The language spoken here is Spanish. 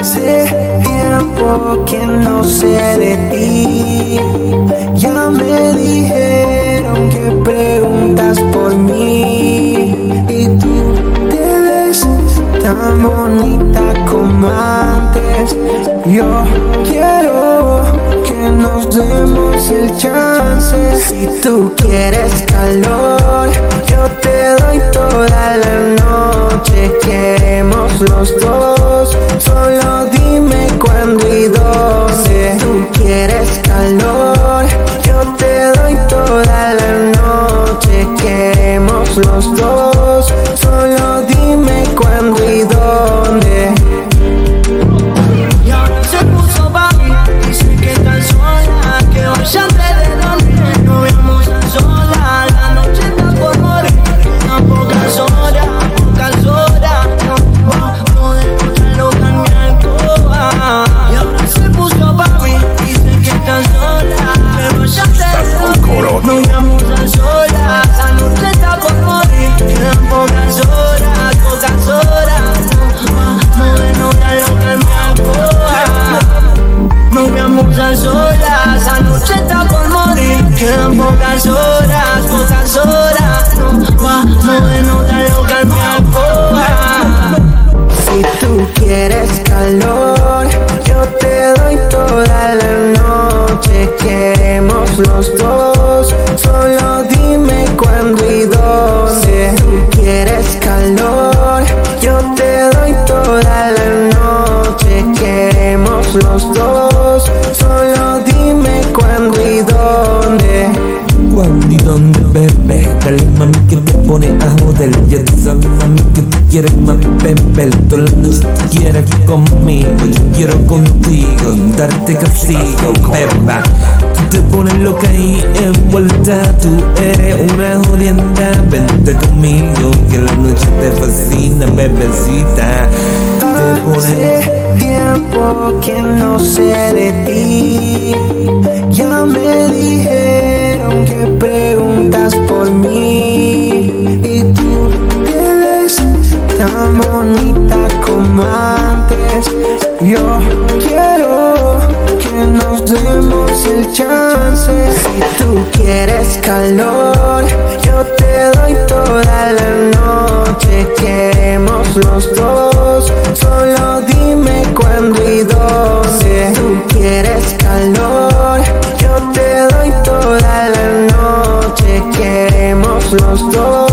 Hace tiempo que no sé de ti. Ya me dijeron que preguntas por mí. Y tú te ves tan bonita como antes. Yo quiero que nos demos el chance. Si tú quieres calor, yo te doy toda la noche. Calor, yo te doy toda la noche. Queremos los dos. Quedan pocas horas, pocas horas No vamos de nota loca en mi Si tú quieres calor, yo te doy toda la noche. Queremos los dos, solo dime cuándo y dónde. Si tú quieres calor, yo te doy toda la noche. Queremos los dos, y dónde, bebé? Dale, mami, que te pone a joder. Ya tú sabes, mami, que tú quieres, mami, bebé Toda la noche tú quieres conmigo Yo quiero contigo Darte castigo, beba. Tú te pones loca y envuelta Tú eres una jodienda. Vente conmigo Que la noche te fascina, bebecita. Te pones... Tiempo que no sé de ti. Ya me dijeron que Yo quiero que nos demos el chance. Si tú quieres calor, yo te doy toda la noche. Queremos los dos, solo dime cuándo y dónde. Si tú quieres calor, yo te doy toda la noche. Queremos los dos.